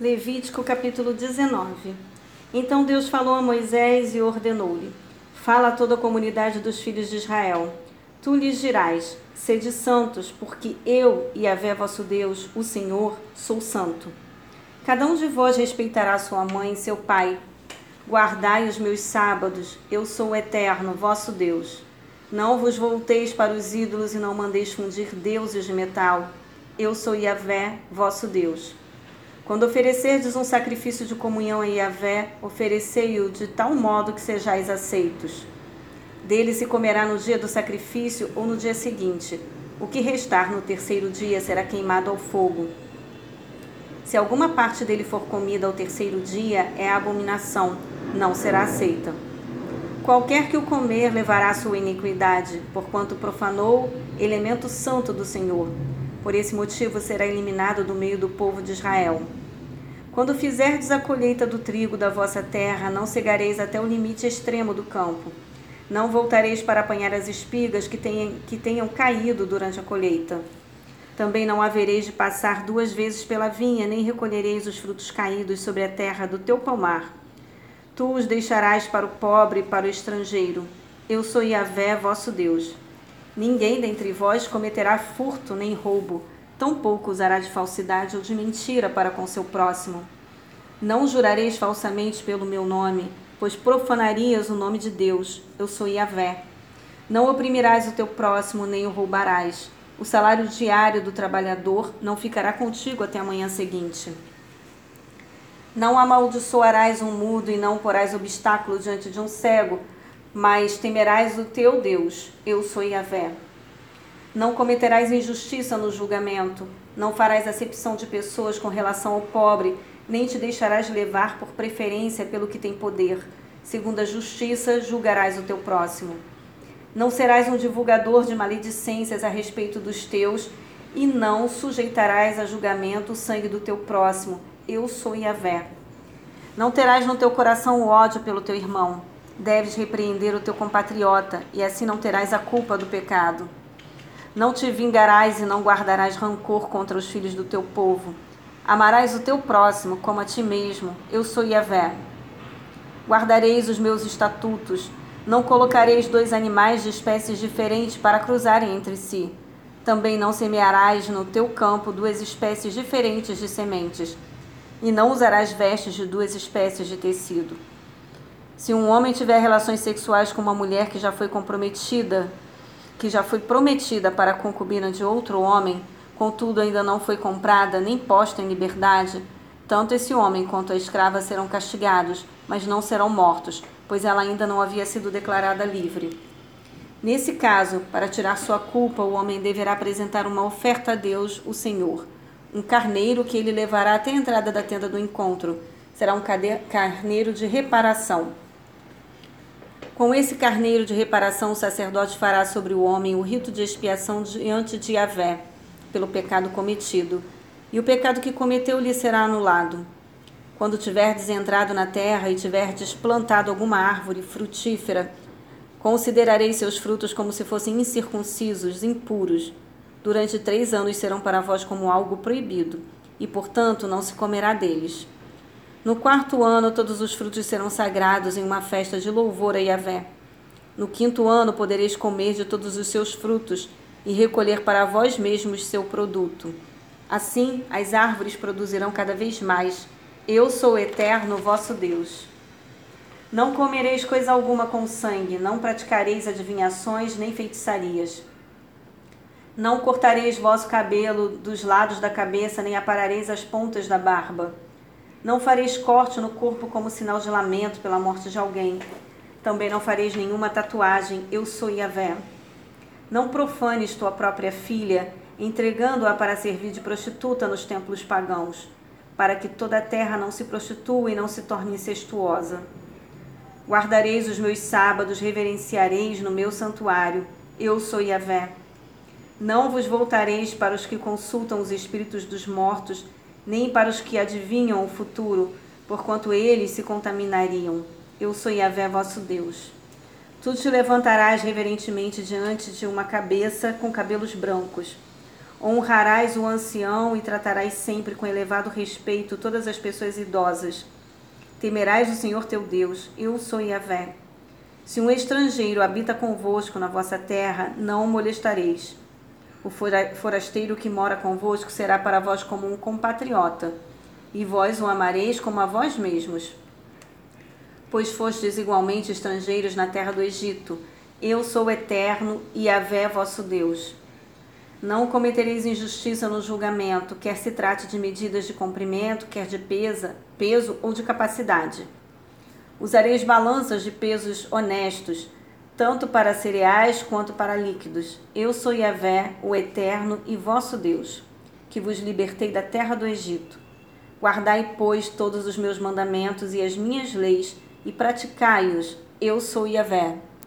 Levítico capítulo 19. Então Deus falou a Moisés e ordenou-lhe: Fala a toda a comunidade dos filhos de Israel. Tu lhes dirás: Sede santos, porque eu, e Yahvé vosso Deus, o Senhor, sou santo. Cada um de vós respeitará sua mãe e seu pai. Guardai os meus sábados, eu sou o eterno, vosso Deus. Não vos volteis para os ídolos e não mandeis fundir deuses de metal. Eu sou Yahvé, vosso Deus. Quando oferecerdes um sacrifício de comunhão a Yahvé, oferecei-o de tal modo que sejais aceitos. Dele se comerá no dia do sacrifício ou no dia seguinte. O que restar no terceiro dia será queimado ao fogo. Se alguma parte dele for comida ao terceiro dia, é abominação, não será aceita. Qualquer que o comer levará sua iniquidade, porquanto profanou elemento santo do Senhor. Por esse motivo será eliminado do meio do povo de Israel. Quando fizerdes a colheita do trigo da vossa terra, não cegareis até o limite extremo do campo. Não voltareis para apanhar as espigas que tenham, que tenham caído durante a colheita. Também não havereis de passar duas vezes pela vinha, nem recolhereis os frutos caídos sobre a terra do teu palmar. Tu os deixarás para o pobre e para o estrangeiro. Eu sou Yahvé, vosso Deus. Ninguém dentre vós cometerá furto nem roubo tampouco usará de falsidade ou de mentira para com seu próximo. Não jurareis falsamente pelo meu nome, pois profanarias o nome de Deus. Eu sou Yahvé. Não oprimirás o teu próximo, nem o roubarás. O salário diário do trabalhador não ficará contigo até a manhã seguinte. Não amaldiçoarás um mudo e não porás obstáculo diante de um cego, mas temerás o teu Deus. Eu sou Yahvé. Não cometerás injustiça no julgamento, não farás acepção de pessoas com relação ao pobre, nem te deixarás levar por preferência pelo que tem poder. Segundo a justiça, julgarás o teu próximo. Não serás um divulgador de maledicências a respeito dos teus, e não sujeitarás a julgamento o sangue do teu próximo. Eu sou Yahvé. Não terás no teu coração ódio pelo teu irmão. Deves repreender o teu compatriota, e assim não terás a culpa do pecado. Não te vingarás e não guardarás rancor contra os filhos do teu povo. Amarás o teu próximo como a ti mesmo. Eu sou Yahvé. Guardareis os meus estatutos. Não colocareis dois animais de espécies diferentes para cruzarem entre si. Também não semearás no teu campo duas espécies diferentes de sementes. E não usarás vestes de duas espécies de tecido. Se um homem tiver relações sexuais com uma mulher que já foi comprometida, que já foi prometida para a concubina de outro homem, contudo ainda não foi comprada nem posta em liberdade, tanto esse homem quanto a escrava serão castigados, mas não serão mortos, pois ela ainda não havia sido declarada livre. Nesse caso, para tirar sua culpa, o homem deverá apresentar uma oferta a Deus, o Senhor, um carneiro que ele levará até a entrada da tenda do encontro. Será um carneiro de reparação. Com esse carneiro de reparação, o sacerdote fará sobre o homem o rito de expiação diante de Yahvé, pelo pecado cometido, e o pecado que cometeu lhe será anulado. Quando tiverdes entrado na terra e tiverdes plantado alguma árvore frutífera, considerareis seus frutos como se fossem incircuncisos, impuros. Durante três anos serão para vós como algo proibido, e portanto não se comerá deles. No quarto ano, todos os frutos serão sagrados em uma festa de louvor a Yahvé. No quinto ano, podereis comer de todos os seus frutos e recolher para vós mesmos seu produto. Assim, as árvores produzirão cada vez mais. Eu sou eterno vosso Deus. Não comereis coisa alguma com sangue, não praticareis adivinhações nem feitiçarias. Não cortareis vosso cabelo dos lados da cabeça, nem aparareis as pontas da barba. Não fareis corte no corpo como sinal de lamento pela morte de alguém. Também não fareis nenhuma tatuagem. Eu sou Yahvé. Não profanes tua própria filha, entregando-a para servir de prostituta nos templos pagãos, para que toda a terra não se prostitua e não se torne incestuosa. Guardareis os meus sábados, reverenciareis no meu santuário. Eu sou Yahvé. Não vos voltareis para os que consultam os espíritos dos mortos, nem para os que adivinham o futuro, porquanto eles se contaminariam. Eu sou Yahvé vosso Deus. Tu te levantarás reverentemente diante de uma cabeça com cabelos brancos. Honrarás o ancião e tratarás sempre com elevado respeito todas as pessoas idosas. Temerás o Senhor teu Deus, eu sou Yahvé. Se um estrangeiro habita convosco na vossa terra, não o molestareis. O forasteiro que mora convosco será para vós como um compatriota, e vós o amareis como a vós mesmos. Pois fostes igualmente estrangeiros na terra do Egito. Eu sou eterno e Yahvé vosso Deus. Não cometereis injustiça no julgamento, quer se trate de medidas de comprimento, quer de pesa, peso ou de capacidade. Usareis balanças de pesos honestos, tanto para cereais quanto para líquidos. Eu sou Yahvé, o Eterno e vosso Deus, que vos libertei da terra do Egito. Guardai, pois, todos os meus mandamentos e as minhas leis e praticai-os. Eu sou Yahvé.